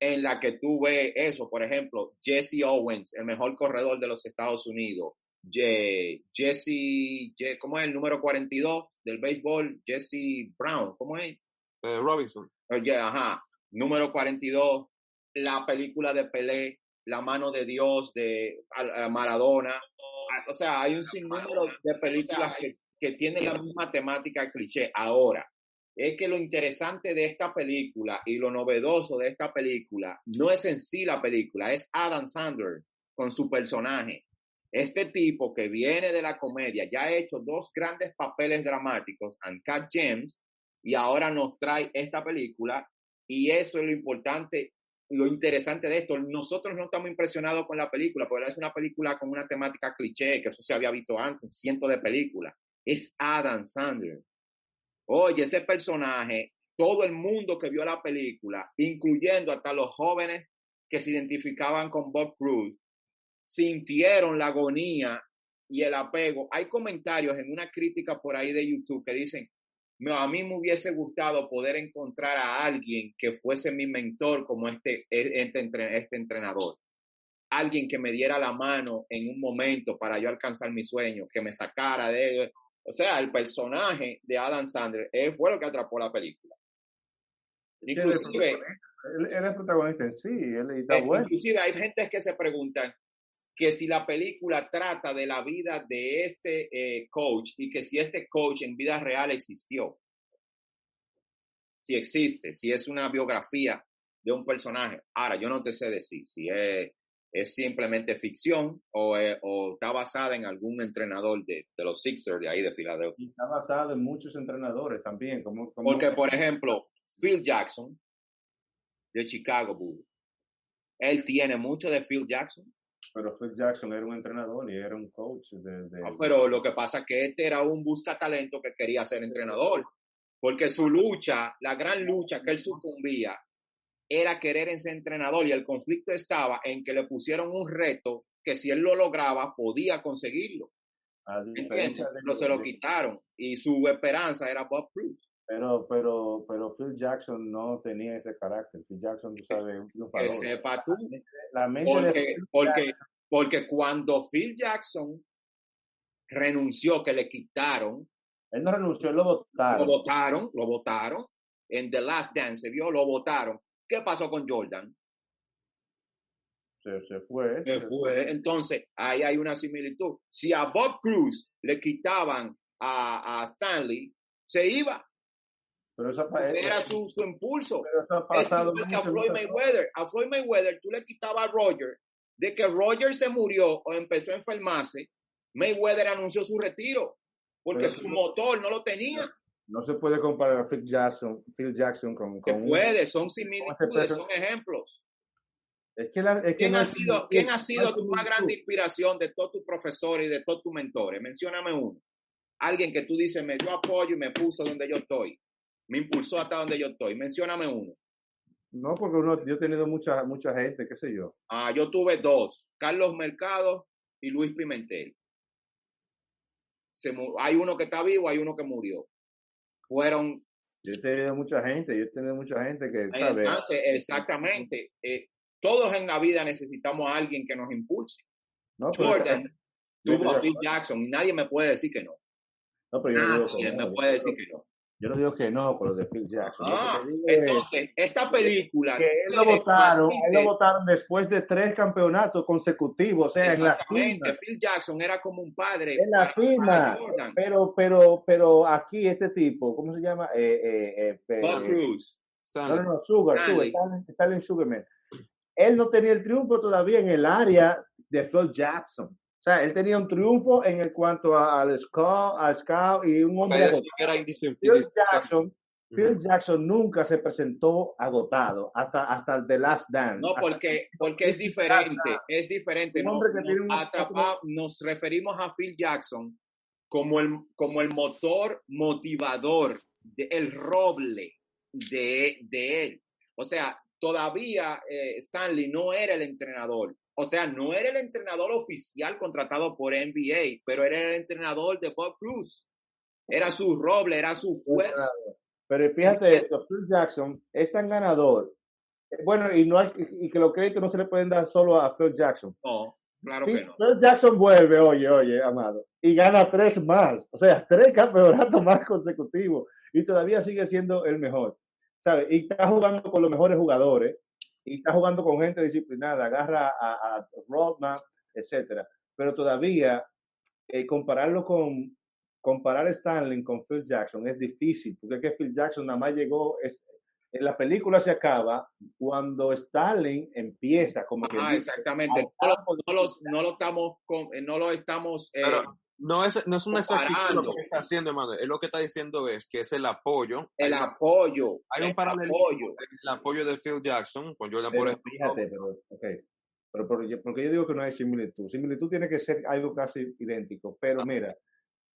en la que tú ves eso, por ejemplo, Jesse Owens, el mejor corredor de los Estados Unidos, Ye- Jesse, Ye- ¿cómo es el número 42 del béisbol? Jesse Brown, ¿cómo es? Eh, Robinson. Oye, ajá, número 42, la película de Pelé, La mano de Dios de a- a Maradona. O sea, hay un sinnúmero de películas que, que tienen la misma temática cliché. Ahora, es que lo interesante de esta película y lo novedoso de esta película no es en sí la película, es Adam Sandler con su personaje. Este tipo que viene de la comedia ya ha hecho dos grandes papeles dramáticos, Uncut Gems, y ahora nos trae esta película y eso es lo importante, lo interesante de esto. Nosotros no estamos impresionados con la película, porque es una película con una temática cliché, que eso se había visto antes, en cientos de películas. Es Adam Sandler. Oye, ese personaje, todo el mundo que vio la película, incluyendo hasta los jóvenes que se identificaban con Bob Cruz, sintieron la agonía y el apego. Hay comentarios en una crítica por ahí de YouTube que dicen, no, a mí me hubiese gustado poder encontrar a alguien que fuese mi mentor como este, este, entre- este entrenador. Alguien que me diera la mano en un momento para yo alcanzar mi sueño, que me sacara de... O sea, el personaje de Adam Sandler él fue lo que atrapó la película. Sí, él es Inclusive, protagonista. Él, él es protagonista en sí, él está eh, bueno. inclusive hay gente que se preguntan que si la película trata de la vida de este eh, coach y que si este coach en vida real existió. Si existe, si es una biografía de un personaje. Ahora, yo no te sé decir si es, es simplemente ficción o, o está basada en algún entrenador de, de los Sixers de ahí de Filadelfia. Está basado en muchos entrenadores también. Como, como Porque, por ejemplo, Phil Jackson de Chicago Bulls, él tiene mucho de Phil Jackson. Pero Phil Jackson era un entrenador y era un coach. De, de- Ah, pero lo que pasa es que este era un busca talento que quería ser entrenador. Porque su lucha, la gran lucha que él sucumbía, era querer en ser entrenador. Y el conflicto estaba en que le pusieron un reto que si él lo lograba, podía conseguirlo. Pero se lo quitaron. Y su esperanza era Bob Cruz. Pero, pero, pero Phil Jackson no tenía ese carácter. Phil Jackson, tú sabes, un Que triunfador. sepa tú. La mente de Porque, porque, porque cuando Phil Jackson renunció, que le quitaron, Él no renunció, él lo lo votaron. votaron, lo votaron, en The Last Dance, vio, lo votaron. ¿Qué pasó con Jordan? Se, se fue. Se fue. Entonces, ahí hay una similitud. Si a Bob Cruz le quitaban a, a Stanley, se iba. Pero eso, eh, Era su, su impulso. pero eso ha Es pasado. igual que a Floyd. Mayweather. A Floyd Mayweather tú le quitabas a Roger. De que Roger se murió o empezó a enfermarse, Mayweather anunció su retiro. Porque Pero su eso- motor no lo tenía. No se puede comparar a Phil Jackson, Phil Jackson con, Se con un- puede, son similitudes, son ejemplos. Es que, la, es que ¿Quién no ha es sido, ¿quién ha no sido es tu más grande inspiración de todos tus profesores y de todos tus mentores? Mencióname uno. Alguien que tú dices, me dio apoyo y me puso donde yo estoy. Me impulsó hasta donde yo estoy. Mencióname uno. No, porque uno, yo he tenido mucha, mucha gente, qué sé yo. Ah, yo tuve dos, Carlos Mercado y Luis Pimentel. Se hay uno que está vivo, hay uno que murió. Fueron, Yo he tenido mucha gente, yo he tenido mucha gente que, entonces, exactamente, eh, todos en la vida necesitamos a alguien que nos impulse. No, Jordan tuvo a Phil Jackson y nadie me puede decir que no. pero yo Nadie me puede decir que no. Yo no digo que no con lo de Phil [laughs] Jackson. Ah, digo es entonces, esta película. que él lo votaron, él lo votaron después de tres campeonatos consecutivos, o sea, en la cima. Phil Jackson era como un padre. En la cima. Pero, pero, pero aquí este tipo, ¿cómo se llama? Eh, eh, eh, Bob eh, Cruz. No, no, Sugar, Stanley. Sugar, Stanley Sugarman. Él no tenía el triunfo todavía en el área de Phil Jackson. O sea, él tenía un triunfo en el cuanto a- al scout, al scout y un hombre que era Phil. Jackson, Phil. Jackson nunca se presentó agotado hasta, hasta el The Last Dance. No, porque, porque es diferente, es diferente. Un No, hombre que tiene un- atrapa- nos referimos a Phil Jackson como el, como el motor motivador, de, el roble de, de él. O sea, todavía eh, Stanley no era el entrenador. O sea, no era el entrenador oficial contratado por NBA, pero era el entrenador de Bob Cruz. Era su roble, era su fuerza. Pero fíjate esto, Phil Jackson es tan ganador. Bueno, y no hay, y que los créditos no se le pueden dar solo a Phil Jackson. No, claro que no. Phil Jackson vuelve, oye, oye, amado, y gana tres más. O sea, [laughs] tres campeonatos más consecutivos. Y todavía sigue siendo el mejor. ¿Sabes? Y está jugando con los mejores jugadores. Y está jugando con gente disciplinada. Agarra a, a Rodman, etcétera. Pero todavía eh, compararlo con comparar Stanley con Phil Jackson es difícil, porque es que Phil Jackson nada más llegó, es, en la película se acaba cuando Stanley empieza como que... Ah, exactamente. No lo, no, lo, no lo, estamos, con, no lo estamos... Eh, Pero no es, no es una exactitud lo que está haciendo, hermano. Es lo que está diciendo es que es el apoyo. El hay apoyo. Hay un paralelismo. El apoyo de Phil Jackson con Jordan pero, por Fíjate, pero, okay. pero porque, porque yo digo que no hay similitud. Similitud tiene que ser algo casi idéntico. Pero mira,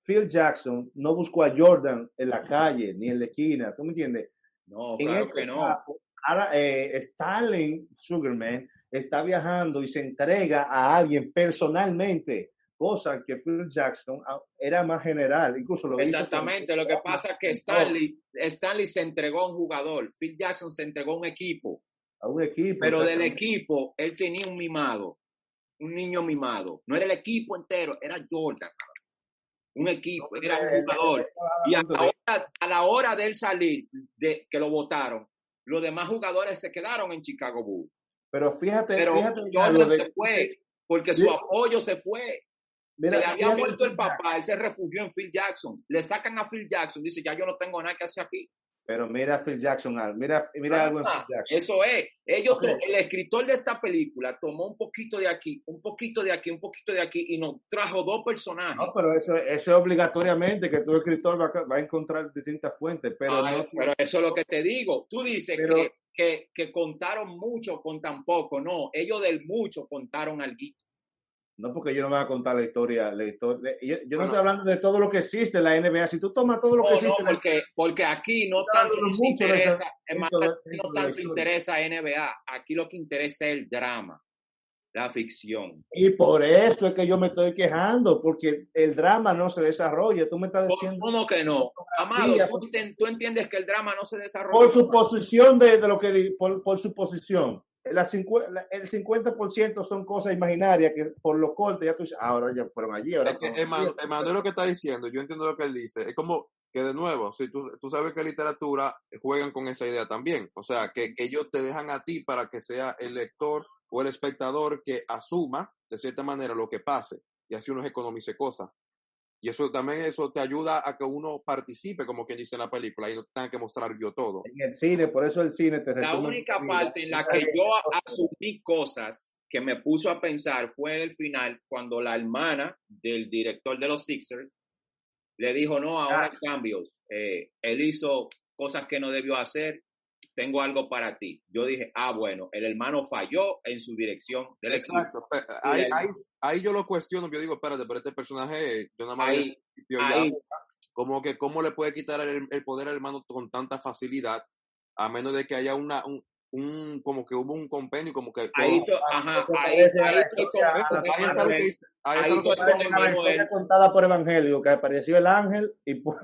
Phil Jackson no buscó a Jordan en la calle ni en la esquina, ¿tú me entiendes? No, claro este que no. Caso, ahora, eh, Stalin Sugarman está viajando y se entrega a alguien personalmente, cosa que Phil Jackson ah, era más general, incluso lo Exactamente, lo que pasa es que Stanley, Stanley se entregó a un jugador, Phil Jackson se entregó a un equipo. A un equipo. Pero del equipo, él tenía un mimado, un niño mimado. No era el equipo entero, era Jordan un equipo, era un jugador. Y a la, hora, a la hora de él salir, de que lo votaron, los demás jugadores se quedaron en Chicago Bulls. Pero fíjate, Pero fíjate Jordan se fue, porque su apoyo se fue. Mira, se le había muerto el papá, él se refugió en Phil Jackson. Le sacan a Phil Jackson, dice, ya yo no tengo nada que hacer aquí. Pero mira Phil Jackson, mira, mira algo en Phil Jackson. Eso es. Ellos, okay. el escritor de esta película tomó un poquito de aquí, un poquito de aquí, un poquito de aquí y nos trajo dos personajes. No, pero eso, eso es obligatoriamente que tu escritor va, va a encontrar distintas fuentes. Pero, Ay, no, pero eso es lo que te digo. Tú dices pero, que, que, que, contaron mucho con tan poco. No, ellos del mucho contaron algo. No, porque yo no me voy a contar la historia. La historia yo, yo bueno, no estoy hablando de todo lo que existe en la NBA. Si tú tomas todo lo que no, existe. No, porque, porque aquí no tanto nos interesa, hermano, no tanto interesa NBA. Aquí lo que interesa es el drama, la ficción. Y por eso es que yo me estoy quejando, porque el drama no se desarrolla. Tú me estás diciendo. ¿Cómo que no? Amado, ¿tú, tú entiendes que el drama no se desarrolla. Por su posición de, de lo que. Por, por su posición la, el 50% son cosas imaginarias que por los cortes ya tú dices, ahora ya fueron allí. Ahora es que Emanuel lo que está diciendo, yo entiendo lo que él dice, es como que de nuevo, si tú, tú sabes que literatura juegan con esa idea también, o sea, que, que ellos te dejan a ti para que sea el lector o el espectador que asuma de cierta manera lo que pase y así uno economice cosas. Y eso también eso te ayuda a que uno participe, como quien dice en la película, y no tenga que mostrar yo todo. En el cine, por eso el cine te La única parte en la que yo asumí cosas que me puso a pensar fue el final, cuando la hermana del director de los Sixers le dijo, no, ahora hay cambios. Eh, él hizo cosas que no debió hacer, tengo algo para ti. Yo dije, ah, bueno, el hermano falló en su dirección del Exacto. Equipo. Ahí, ahí, ahí, yo lo cuestiono, yo digo, espérate, pero este personaje, yo nada más ahí, ya, como que cómo le puede quitar el, el, poder al hermano con tanta facilidad, a menos de que haya una, un, un como que hubo un compendio, como que... Ahí, todo, ajá, ahí, ahí, estoy con, ahí está contada por Evangelio, que apareció el ángel y pues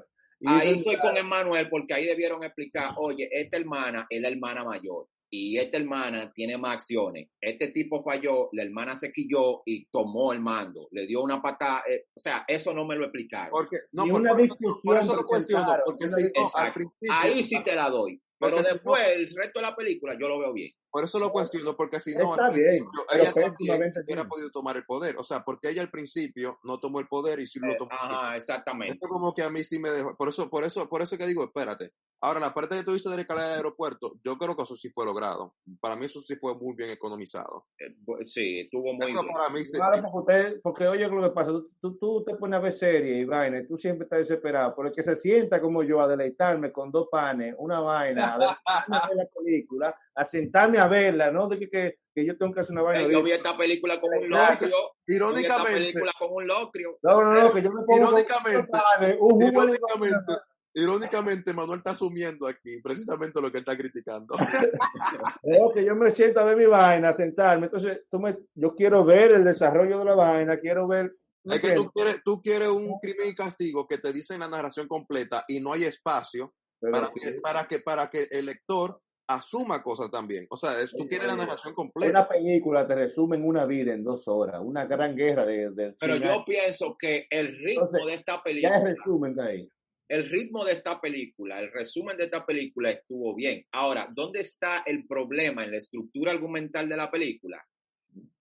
Ahí estoy con Emmanuel porque ahí debieron explicar, oye, esta hermana es la hermana mayor y esta hermana tiene más acciones. Este tipo falló, la hermana se quilló y tomó el mando, le dio una patada. Eh, o sea, eso no me lo explicaron. Porque, no, por, por, por, eso lo cuestiono, porque si no, al principio, ahí sí te la doy. Pero porque después, si no, el resto de la película, yo lo veo bien. Por eso lo cuestiono, porque si no, al bien, ella también hubiera podido tomar el poder. O sea, porque ella al principio no tomó el poder y sí lo tomó. Ajá, exactamente. Esto como que a mí sí me dejó. Por eso, por eso, por eso que digo, espérate. Ahora, la parte que tú dices de la escalera de aeropuerto, yo creo que eso sí fue logrado. Para mí eso sí fue muy bien economizado. Eh, Sí, estuvo muy Eso bien. para mí sí- Claro, sí- porque, usted, porque oye lo que pasa, tú, tú, te pones a ver series y vaina, y tú siempre estás desesperado, pero el que se sienta como yo a deleitarme con dos panes, una vaina, a ver la película, a sentarme a verla, no de que, que, que yo tengo que hacer una vaina. Yo vi esta película con un locrio. Yo vi esta Irónicamente, película con un locrio. No, no, no, que yo me pongo Irónicamente, un jugo de irónicamente, irónicamente, Manuel está asumiendo aquí precisamente lo que él está criticando. [laughs] Creo que yo me siento a ver mi vaina, a sentarme. Entonces, tú me, yo quiero ver el desarrollo de la vaina, quiero ver. ¿me Es que tú quieres, tú quieres un crimen y castigo que te dicen la narración completa y no hay espacio para que, para que, para que el lector asuma cosas también. O sea, es- tú quieres la narración Una completa. película te resumen una vida en dos horas, una gran guerra de, Pero yo pienso que el ritmo Entonces, de esta ya es película, resumen de ahí. El ritmo de esta película, el resumen de esta película estuvo bien. Ahora, ¿dónde está el problema en la estructura argumental de la película?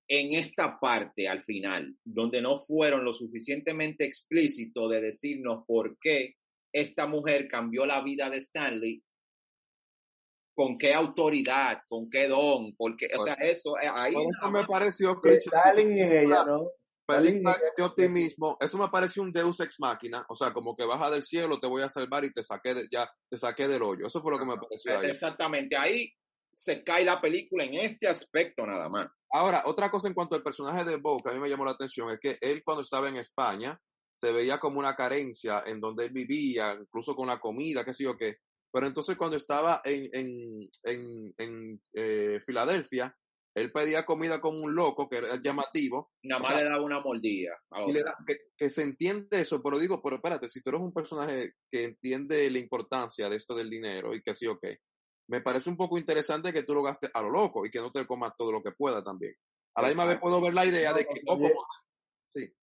En esta parte al final, donde no fueron lo suficientemente explícitos de decirnos por qué esta mujer cambió la vida de Stanley, con qué autoridad, con qué don, porque, o sea, eso, eh, ahí eso me pareció Que cliché. Stalin y ella, ¿no? Película de optimismo, eso me parece un Deus ex máquina, o sea, como que baja del cielo, te voy a salvar y te saqué de, ya te saqué del hoyo. Eso fue lo que me pareció ahí. Exactamente, ahí se cae la película en ese aspecto nada más. Ahora, otra cosa en cuanto al personaje de Bo, que a mí me llamó la atención, es que él cuando estaba en España se veía como una carencia en donde él vivía, incluso con la comida, qué sé yo qué. Pero entonces cuando estaba en, en, en, en eh, Filadelfia, él pedía comida como un loco, que era llamativo, Nada O más sea, le daba una mordida. y le da- que, que se entiende eso, pero digo, pero espérate, si tú eres un personaje que entiende la importancia de esto del dinero y que sí o qué, me parece un poco interesante que tú lo gastes a lo loco y que no te comas todo lo que pueda también. A la misma vez puedo ver la idea de que, oh, Oye, como- sí,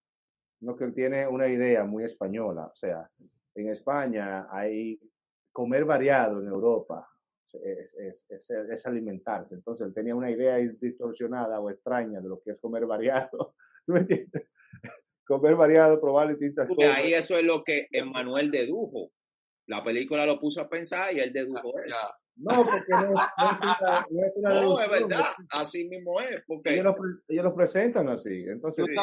no, que él tiene una idea muy española. O sea, en España hay comer variado en Europa. Es, es, es, es alimentarse. Entonces él tenía una idea distorsionada o extraña de lo que es comer variado. [laughs] ¿Tú me entiendes? Comer variado, probar distintas Porque cosas. ahí eso es lo que Emmanuel dedujo. La película lo puso a pensar y él dedujo eso. No, porque no, no es una, no es una No, es deducción, verdad, así mismo es. Porque Ellos lo, pre- ellos lo presentan así. Entonces, Sí.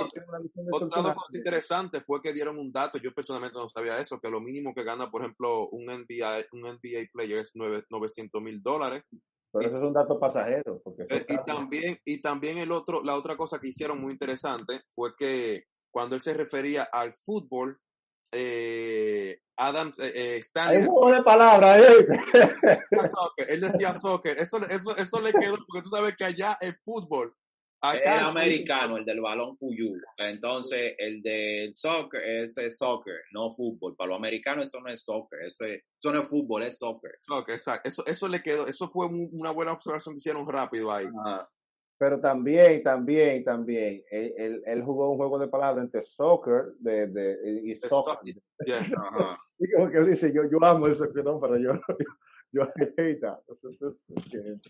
Otra cosa interesante fue que dieron un dato, yo personalmente no sabía eso, que lo mínimo que gana, por ejemplo, un NBA, un NBA player es nueve- 900 mil dólares. Pero eso es un dato pasajero. Porque Eh, y cambia. también, y también el otro, la otra cosa que hicieron muy interesante fue que cuando él se refería al fútbol, eh, Adams, eh, eh, Hay Stanley un juego de palabras, ¿eh? soccer, él decía soccer, eso, eso, eso le quedó, porque tú sabes que allá es fútbol. es Acá americano, el del balón puyú. Entonces, el del soccer, ese es soccer, no fútbol. Para los americanos eso no es soccer, eso, es- eso no es fútbol, es soccer. Soccer, exacto. Eso, eso le quedó, eso fue un- una buena observación que hicieron rápido ahí. Ajá. Pero también, también, también, él, él, él jugó un juego de palabras entre soccer de, de, y soccer. soccer. Yeah. Ajá. [laughs] Y como que él dice, yo, yo amo el soccer, no, pero yo, [laughs] yo, [laughs] yo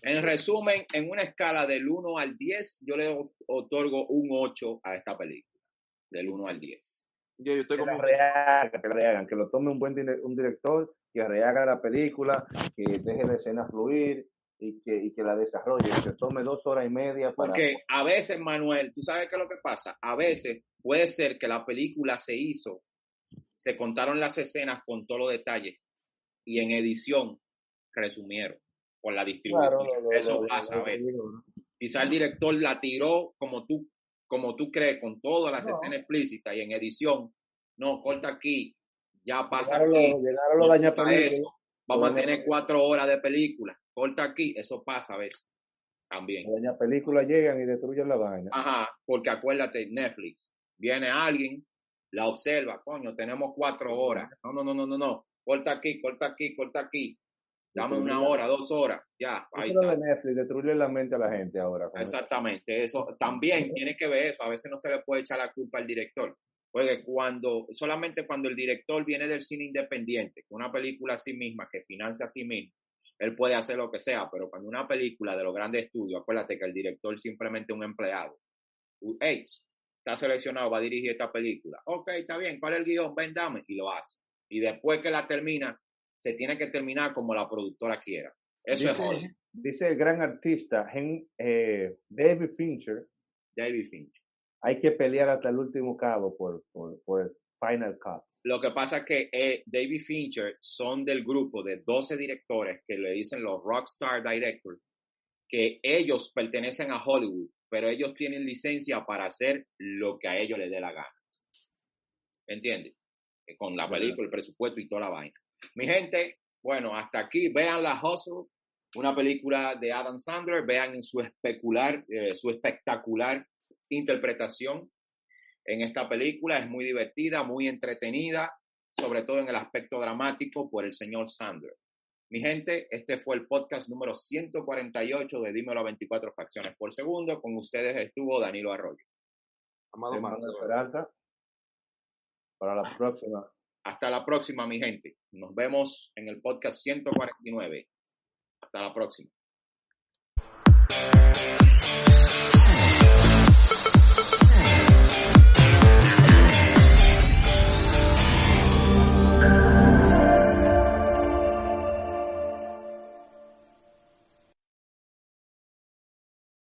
En resumen, en una escala del 1 al 10, yo le otorgo un 8 a esta película. Del 1 al 10. Yo, yo estoy que la como, rehagan, que la rehagan, que lo tome un buen un director, que rehaga la película, que deje la escena fluir y que, y que la desarrolle, que tome dos horas y media para... Porque a veces, Manuel, tú sabes qué es lo que pasa. A veces puede ser que la película se hizo, se contaron las escenas con todos los detalles y en edición resumieron por la distribución. Claro, Eso pasa a veces. Quizá el director la tiró como tú, como tú crees, con todas las escenas explícitas y en edición, no, corta aquí, ya pasa Llegaron aquí, los, llegaron los daña vamos a tener cuatro horas de película, corta aquí, eso pasa a veces también. los daña películas llegan y destruyen la vaina. Ajá, porque acuérdate, Netflix, viene alguien, la observa, coño, tenemos cuatro horas. No, no, no, no, no, no. Corta aquí, corta aquí, corta aquí. Dame una hora, dos horas. Ya, ahí está. de Netflix, destruye la mente a la gente ahora. Exactamente, eso también [laughs] tiene que ver eso. A veces no se le puede echar la culpa al director. Porque cuando, solamente cuando el director viene del cine independiente, una película a sí misma, que financia a sí misma, él puede hacer lo que sea, pero cuando una película de los grandes estudios, acuérdate que el director simplemente es un empleado. Hey, está seleccionado, va a dirigir esta película. Ok, está bien, ¿cuál es el guion? Ven, dame, y lo hace. Y después que la termina, se tiene que terminar como la productora quiera. Eso es Hollywood. Dice, dice el gran artista Hen- eh, David Fincher, David Fincher. hay que pelear hasta el último cabo por, por, por el Final Cut. Lo que pasa es que eh, David Fincher son del grupo de 12 directores que le dicen los Rockstar Directors, que ellos pertenecen a Hollywood, pero ellos tienen licencia para hacer lo que a ellos les dé la gana. ¿Me entiendes? Con la película, el presupuesto y toda la vaina. Mi gente, bueno, hasta aquí. Vean La Hustle, una película de Adam Sandler. Vean su especular, eh, su espectacular interpretación en esta película. Es muy divertida, muy entretenida, sobre todo en el aspecto dramático por el señor Sandler. Mi gente, este fue el podcast número 148 de Dímelo a 24 Facciones por Segundo. Con ustedes estuvo Danilo Arroyo. Amado Marco. Peralta, para la próxima. Hasta la próxima, mi gente. Nos vemos en el podcast 149. Hasta la próxima.